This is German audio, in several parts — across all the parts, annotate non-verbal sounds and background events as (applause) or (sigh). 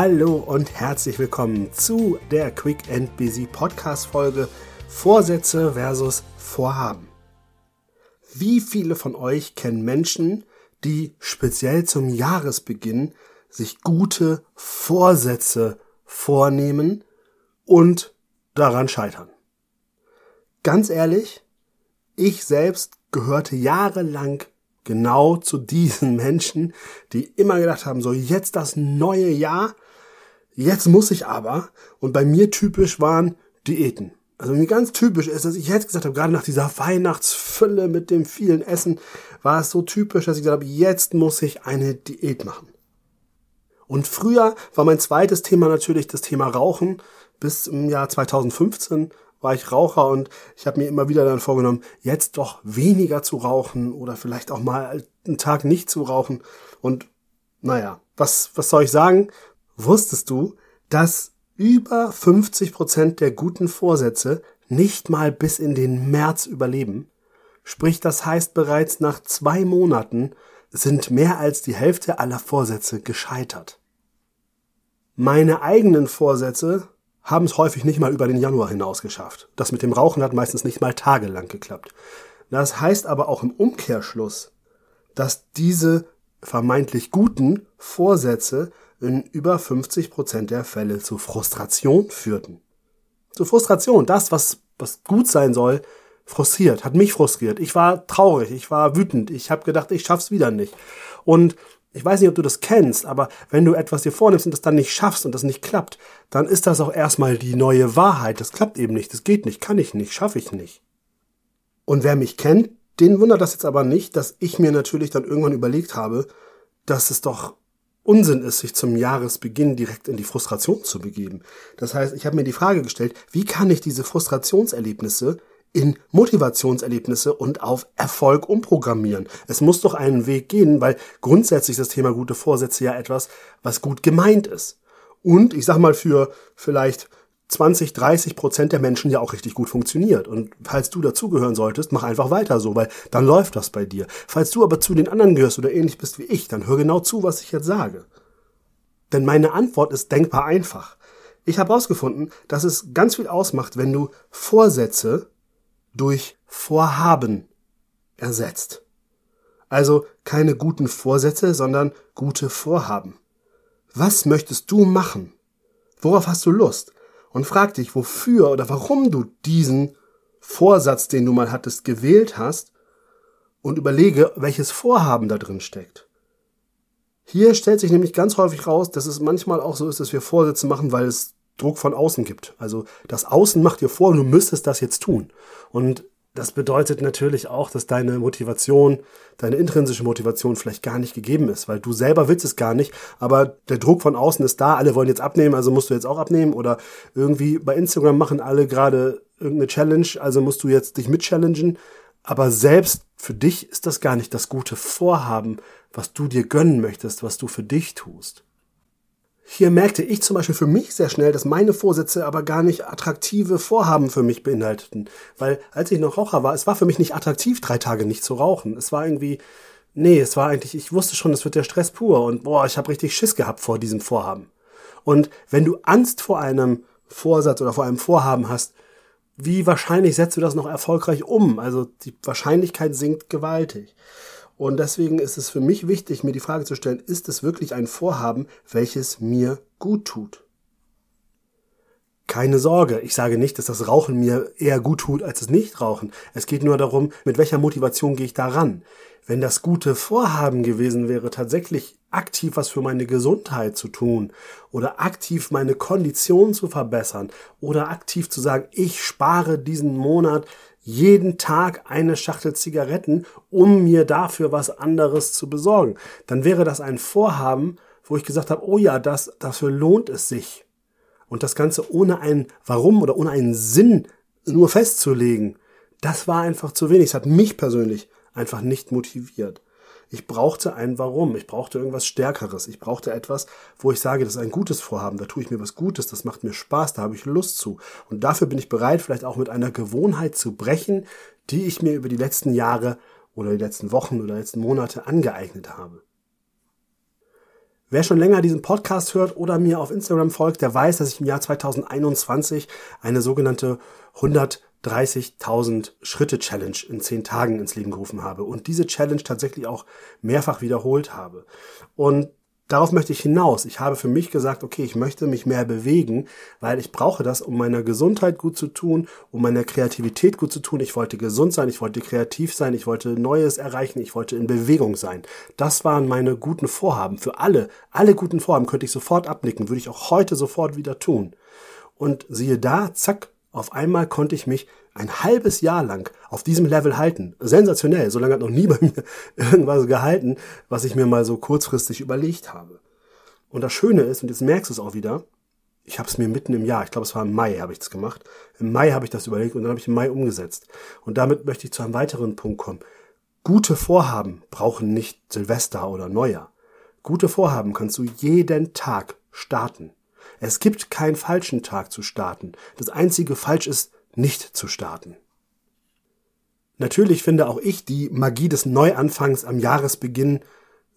Hallo und herzlich willkommen zu der Quick and Busy Podcast Folge Vorsätze versus Vorhaben. Wie viele von euch kennen Menschen, die speziell zum Jahresbeginn sich gute Vorsätze vornehmen und daran scheitern? Ganz ehrlich, ich selbst gehörte jahrelang genau zu diesen (laughs) Menschen, die immer gedacht haben, so jetzt das neue Jahr, jetzt muss ich aber, und bei mir typisch waren Diäten. Also mir ganz typisch ist, dass ich jetzt gesagt habe, gerade nach dieser Weihnachtsfülle mit dem vielen Essen, war es so typisch, dass ich gesagt habe, jetzt muss ich eine Diät machen. Und früher war mein zweites Thema natürlich das Thema Rauchen. Bis im Jahr 2015 war ich Raucher und ich habe mir immer wieder dann vorgenommen, jetzt doch weniger zu rauchen oder vielleicht auch mal einen Tag nicht zu rauchen. Und naja, was, was soll ich sagen? Wusstest du, dass über 50 Prozent der guten Vorsätze nicht mal bis in den März überleben? Sprich, das heißt bereits nach zwei Monaten sind mehr als die Hälfte aller Vorsätze gescheitert. Meine eigenen Vorsätze haben es häufig nicht mal über den Januar hinaus geschafft. Das mit dem Rauchen hat meistens nicht mal tagelang geklappt. Das heißt aber auch im Umkehrschluss, dass diese vermeintlich guten Vorsätze in über 50 Prozent der Fälle zu Frustration führten. Zu Frustration, das, was, was gut sein soll, frustriert, hat mich frustriert. Ich war traurig, ich war wütend, ich habe gedacht, ich schaff's wieder nicht. Und ich weiß nicht, ob du das kennst, aber wenn du etwas dir vornimmst und das dann nicht schaffst und das nicht klappt, dann ist das auch erstmal die neue Wahrheit. Das klappt eben nicht, das geht nicht, kann ich nicht, schaffe ich nicht. Und wer mich kennt, den wundert das jetzt aber nicht, dass ich mir natürlich dann irgendwann überlegt habe, dass es doch Unsinn ist, sich zum Jahresbeginn direkt in die Frustration zu begeben. Das heißt, ich habe mir die Frage gestellt, wie kann ich diese Frustrationserlebnisse in Motivationserlebnisse und auf Erfolg umprogrammieren. Es muss doch einen Weg gehen, weil grundsätzlich das Thema gute Vorsätze ja etwas, was gut gemeint ist. Und ich sag mal für vielleicht 20, 30 Prozent der Menschen ja auch richtig gut funktioniert. Und falls du dazugehören solltest, mach einfach weiter so, weil dann läuft das bei dir. Falls du aber zu den anderen gehörst oder ähnlich bist wie ich, dann hör genau zu, was ich jetzt sage. Denn meine Antwort ist denkbar einfach. Ich habe herausgefunden, dass es ganz viel ausmacht, wenn du Vorsätze durch Vorhaben ersetzt. Also keine guten Vorsätze, sondern gute Vorhaben. Was möchtest du machen? Worauf hast du Lust? Und frag dich, wofür oder warum du diesen Vorsatz, den du mal hattest, gewählt hast und überlege, welches Vorhaben da drin steckt. Hier stellt sich nämlich ganz häufig raus, dass es manchmal auch so ist, dass wir Vorsätze machen, weil es Druck von außen gibt. Also das Außen macht dir vor, du müsstest das jetzt tun. Und das bedeutet natürlich auch, dass deine Motivation, deine intrinsische Motivation vielleicht gar nicht gegeben ist, weil du selber willst es gar nicht, aber der Druck von außen ist da, alle wollen jetzt abnehmen, also musst du jetzt auch abnehmen oder irgendwie bei Instagram machen alle gerade irgendeine Challenge, also musst du jetzt dich mitchallengen, aber selbst für dich ist das gar nicht das gute Vorhaben, was du dir gönnen möchtest, was du für dich tust. Hier merkte ich zum Beispiel für mich sehr schnell, dass meine Vorsätze aber gar nicht attraktive Vorhaben für mich beinhalteten. Weil als ich noch Raucher war, es war für mich nicht attraktiv, drei Tage nicht zu rauchen. Es war irgendwie, nee, es war eigentlich, ich wusste schon, es wird der Stress pur und boah, ich habe richtig Schiss gehabt vor diesem Vorhaben. Und wenn du Angst vor einem Vorsatz oder vor einem Vorhaben hast, wie wahrscheinlich setzt du das noch erfolgreich um? Also die Wahrscheinlichkeit sinkt gewaltig. Und deswegen ist es für mich wichtig, mir die Frage zu stellen, ist es wirklich ein Vorhaben, welches mir gut tut? Keine Sorge, ich sage nicht, dass das Rauchen mir eher gut tut als das Nichtrauchen. Es geht nur darum, mit welcher Motivation gehe ich da ran. Wenn das gute Vorhaben gewesen wäre, tatsächlich aktiv was für meine Gesundheit zu tun oder aktiv meine Kondition zu verbessern oder aktiv zu sagen, ich spare diesen Monat jeden Tag eine Schachtel Zigaretten, um mir dafür was anderes zu besorgen. Dann wäre das ein Vorhaben, wo ich gesagt habe, oh ja, das, dafür lohnt es sich. Und das Ganze ohne ein Warum oder ohne einen Sinn nur festzulegen, das war einfach zu wenig. Es hat mich persönlich einfach nicht motiviert. Ich brauchte ein Warum. Ich brauchte irgendwas Stärkeres. Ich brauchte etwas, wo ich sage, das ist ein gutes Vorhaben. Da tue ich mir was Gutes. Das macht mir Spaß. Da habe ich Lust zu. Und dafür bin ich bereit, vielleicht auch mit einer Gewohnheit zu brechen, die ich mir über die letzten Jahre oder die letzten Wochen oder letzten Monate angeeignet habe. Wer schon länger diesen Podcast hört oder mir auf Instagram folgt, der weiß, dass ich im Jahr 2021 eine sogenannte 130.000 Schritte Challenge in 10 Tagen ins Leben gerufen habe und diese Challenge tatsächlich auch mehrfach wiederholt habe. Und darauf möchte ich hinaus. Ich habe für mich gesagt, okay, ich möchte mich mehr bewegen, weil ich brauche das, um meiner Gesundheit gut zu tun, um meiner Kreativität gut zu tun. Ich wollte gesund sein, ich wollte kreativ sein, ich wollte Neues erreichen, ich wollte in Bewegung sein. Das waren meine guten Vorhaben. Für alle, alle guten Vorhaben könnte ich sofort abnicken, würde ich auch heute sofort wieder tun. Und siehe da, zack, auf einmal konnte ich mich ein halbes Jahr lang auf diesem Level halten. Sensationell. So lange hat noch nie (laughs) bei mir irgendwas gehalten, was ich mir mal so kurzfristig überlegt habe. Und das Schöne ist, und jetzt merkst du es auch wieder, ich habe es mir mitten im Jahr, ich glaube es war im Mai, habe ich das gemacht. Im Mai habe ich das überlegt und dann habe ich im Mai umgesetzt. Und damit möchte ich zu einem weiteren Punkt kommen. Gute Vorhaben brauchen nicht Silvester oder Neujahr. Gute Vorhaben kannst du jeden Tag starten. Es gibt keinen falschen Tag zu starten. Das einzige falsch ist, nicht zu starten. Natürlich finde auch ich die Magie des Neuanfangs am Jahresbeginn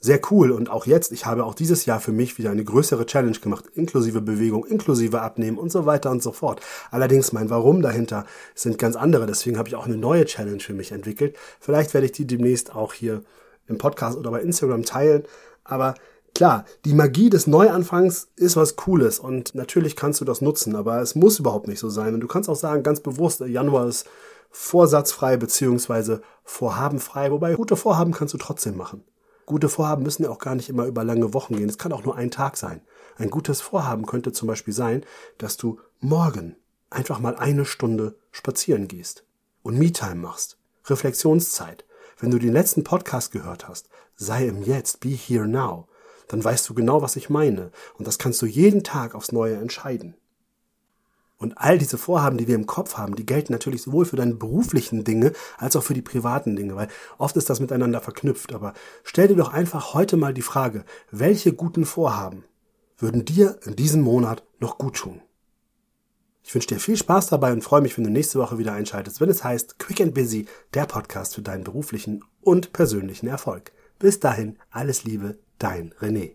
sehr cool und auch jetzt, ich habe auch dieses Jahr für mich wieder eine größere Challenge gemacht, inklusive Bewegung, inklusive Abnehmen und so weiter und so fort. Allerdings mein Warum dahinter sind ganz andere, deswegen habe ich auch eine neue Challenge für mich entwickelt. Vielleicht werde ich die demnächst auch hier im Podcast oder bei Instagram teilen, aber Klar, die Magie des Neuanfangs ist was Cooles und natürlich kannst du das nutzen, aber es muss überhaupt nicht so sein. Und du kannst auch sagen, ganz bewusst, Januar ist vorsatzfrei beziehungsweise vorhabenfrei, wobei gute Vorhaben kannst du trotzdem machen. Gute Vorhaben müssen ja auch gar nicht immer über lange Wochen gehen. Es kann auch nur ein Tag sein. Ein gutes Vorhaben könnte zum Beispiel sein, dass du morgen einfach mal eine Stunde spazieren gehst und Me-Time machst. Reflexionszeit. Wenn du den letzten Podcast gehört hast, sei im Jetzt, be here now dann weißt du genau, was ich meine. Und das kannst du jeden Tag aufs Neue entscheiden. Und all diese Vorhaben, die wir im Kopf haben, die gelten natürlich sowohl für deine beruflichen Dinge als auch für die privaten Dinge, weil oft ist das miteinander verknüpft. Aber stell dir doch einfach heute mal die Frage, welche guten Vorhaben würden dir in diesem Monat noch gut tun? Ich wünsche dir viel Spaß dabei und freue mich, wenn du nächste Woche wieder einschaltest, wenn es heißt Quick and Busy, der Podcast für deinen beruflichen und persönlichen Erfolg. Bis dahin, alles Liebe, dein René.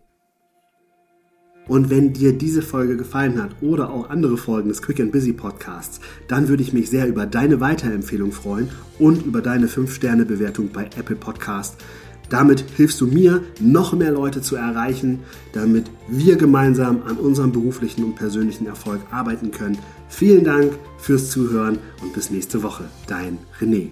Und wenn dir diese Folge gefallen hat oder auch andere Folgen des Quick and Busy Podcasts, dann würde ich mich sehr über deine Weiterempfehlung freuen und über deine 5-Sterne-Bewertung bei Apple Podcast. Damit hilfst du mir, noch mehr Leute zu erreichen, damit wir gemeinsam an unserem beruflichen und persönlichen Erfolg arbeiten können. Vielen Dank fürs Zuhören und bis nächste Woche. Dein René.